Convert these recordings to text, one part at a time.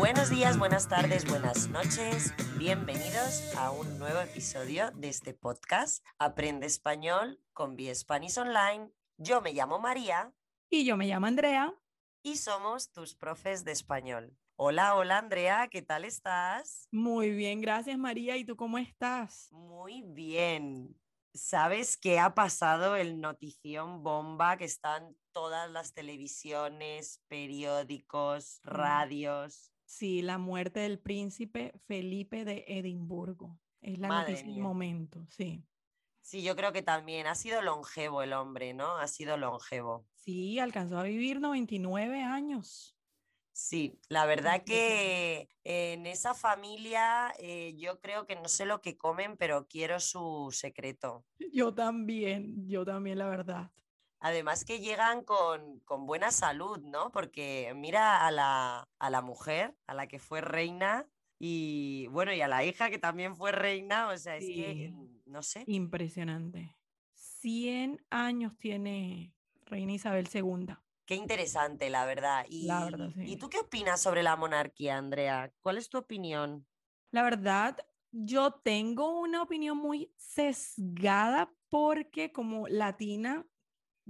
Buenos días, buenas tardes, buenas noches. Bienvenidos a un nuevo episodio de este podcast Aprende Español con Spanish Online. Yo me llamo María. Y yo me llamo Andrea. Y somos tus profes de español. Hola, hola Andrea, ¿qué tal estás? Muy bien, gracias María. ¿Y tú cómo estás? Muy bien. ¿Sabes qué ha pasado el notición bomba que están todas las televisiones, periódicos, radios? Sí, la muerte del príncipe Felipe de Edimburgo. Es la noticia del momento, sí. Sí, yo creo que también ha sido longevo el hombre, ¿no? Ha sido longevo. Sí, alcanzó a vivir 99 años. Sí, la verdad que en esa familia eh, yo creo que no sé lo que comen, pero quiero su secreto. Yo también, yo también, la verdad. Además que llegan con, buena salud, ¿no? Porque mira a la, a la mujer, a la que fue reina, y bueno, y a la hija que también fue reina, o sea, es que, no sé. Impresionante. 100 años tiene Reina Isabel II. Qué interesante, la verdad. Y, ¿Y tú qué opinas sobre la monarquía, Andrea? ¿Cuál es tu opinión? La verdad, yo tengo una opinión muy sesgada porque como latina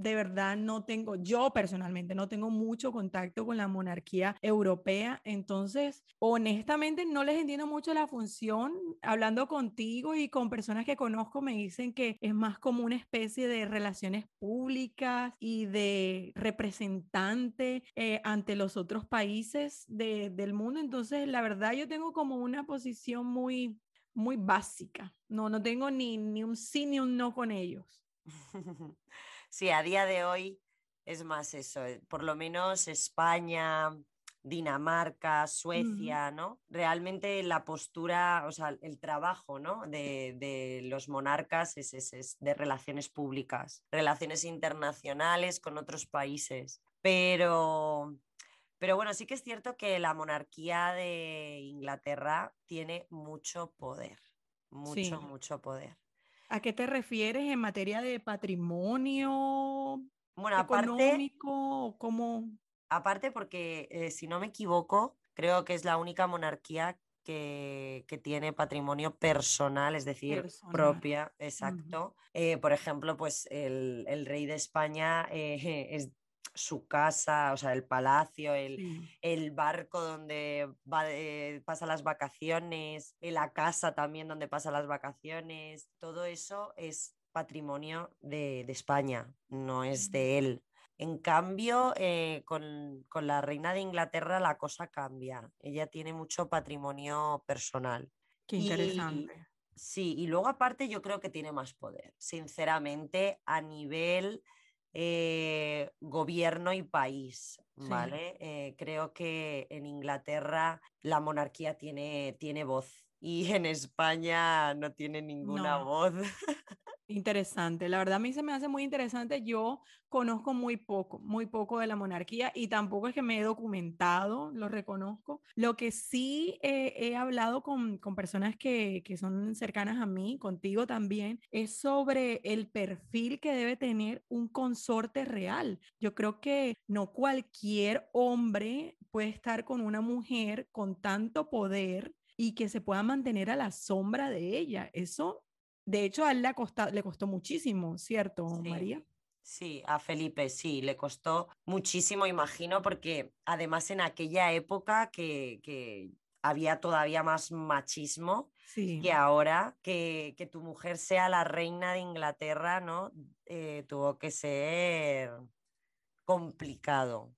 de verdad no tengo, yo personalmente no tengo mucho contacto con la monarquía europea, entonces honestamente no les entiendo mucho la función. Hablando contigo y con personas que conozco me dicen que es más como una especie de relaciones públicas y de representante eh, ante los otros países del mundo, entonces la verdad yo tengo como una posición muy muy básica. No, no tengo ni, ni un sí ni un no con ellos. sí, a día de hoy es más eso, eh, por lo menos España, Dinamarca, Suecia, ¿no? Realmente la postura, o sea, el trabajo, ¿no? De, los monarcas es, es, de relaciones públicas, relaciones internacionales con otros países. Pero, pero bueno, sí que es cierto que la monarquía de Inglaterra tiene mucho poder, mucho, mucho poder. ¿A qué te refieres en materia de patrimonio bueno, económico? Aparte, aparte porque, eh, si no me equivoco, creo que es la única monarquía que, tiene patrimonio personal, es decir, propia, exacto. Eh, por ejemplo, pues el, rey de España eh, es su casa, o sea, el palacio, el, barco donde va, pasa las vacaciones, la casa también donde pasa las vacaciones, todo eso es patrimonio de, España, no es de él. En cambio, eh, con, la reina de Inglaterra la cosa cambia. Ella tiene mucho patrimonio personal. Qué interesante. sí, y luego aparte yo creo que tiene más poder, sinceramente, a nivel eh, gobierno y país, ¿vale? Eh, creo que en Inglaterra la monarquía tiene, tiene voz y en España no tiene ninguna voz. Interesante, la verdad a mí se me hace muy interesante. Yo conozco muy poco, muy poco de la monarquía y tampoco es que me he documentado, lo reconozco. Lo que sí he hablado con, con personas que, que, son cercanas a mí, contigo también, es sobre el perfil que debe tener un consorte real. Yo creo que no cualquier hombre puede estar con una mujer con tanto poder y que se pueda mantener a la sombra de ella. Eso de hecho, a él le, le costó muchísimo, ¿cierto, María? Sí, a Felipe sí, le costó muchísimo, imagino, porque además en aquella época que, había todavía más machismo que ahora, que, que, tu mujer sea la reina de Inglaterra, ¿no? Eh, tuvo que ser complicado.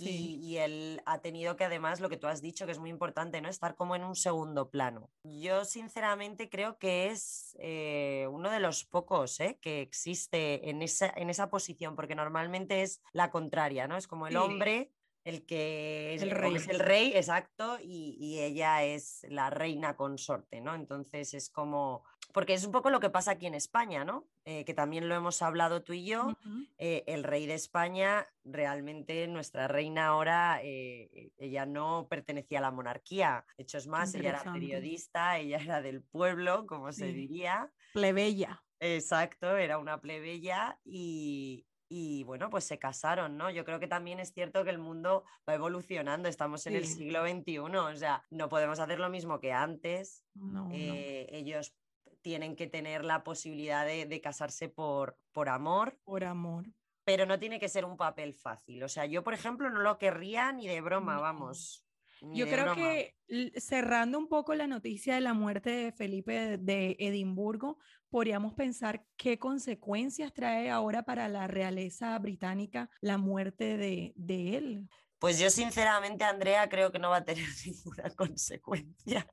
Y, él ha tenido que además, lo que tú has dicho, que es muy importante, ¿no? Estar como en un segundo plano. Yo sinceramente creo que es eh, uno de los pocos ¿eh? que existe en esa, en esa posición, porque normalmente es la contraria, ¿no? Es como el hombre el que es el rey, es el rey exacto, y, ella es la reina consorte, ¿no? Entonces es como, porque es un poco lo que pasa aquí en España, ¿no? Eh, que también lo hemos hablado tú y yo, eh, el rey de España, realmente nuestra reina ahora, eh, ella no pertenecía a la monarquía, de hecho es más, ella era periodista, ella era del pueblo, como se diría. Plebeya. Exacto, era una plebeya y, y bueno, pues se casaron, ¿no? Yo creo que también es cierto que el mundo va evolucionando, estamos en el siglo XXI, o sea, no podemos hacer lo mismo que antes. Eh, ellos tienen que tener la posibilidad de, casarse por, por amor. Por amor. Pero no tiene que ser un papel fácil. O sea, yo, por ejemplo, no lo querría ni de broma, vamos. Yo creo que cerrando un poco la noticia de la muerte de Felipe de Edimburgo, podríamos pensar qué consecuencias trae ahora para la realeza británica la muerte de, de él. Pues yo sinceramente, Andrea, creo que no va a tener ninguna consecuencia.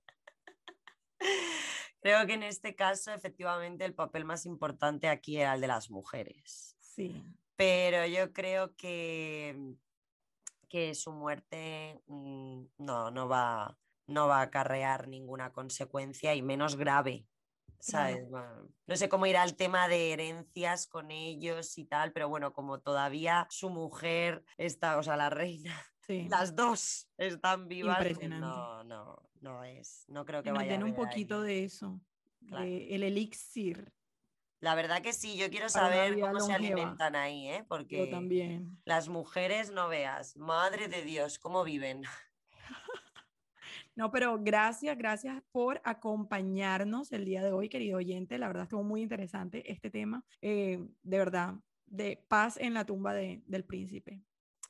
Creo que en este caso, efectivamente, el papel más importante aquí era el de las mujeres. Sí. Pero yo creo que que su muerte mm, no, no, va, no va a acarrear ninguna consecuencia y menos grave. ¿sabes? No sé cómo irá el tema de herencias con ellos y tal, pero bueno, como todavía su mujer está, o sea, la reina, las dos están vivas, no, no, no es, no creo que, vaya. Un poquito de eso, el elixir la verdad que sí, yo quiero saber cómo se alimentan ahí, ¿eh? porque también. las mujeres no veas, madre de Dios, cómo viven. No, pero gracias, gracias por acompañarnos el día de hoy, querido oyente. La verdad estuvo muy interesante este tema. Eh, de verdad, de paz en la tumba del príncipe.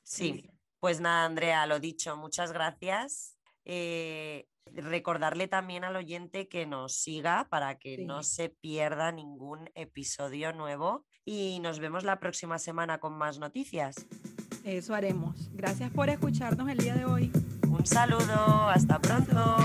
Sí, pues nada, Andrea, lo dicho, muchas gracias. Eh, Recordarle también al oyente que nos siga para que no se pierda ningún episodio nuevo y nos vemos la próxima semana con más noticias. Eso haremos. Gracias por escucharnos el día de hoy. Un saludo, hasta pronto.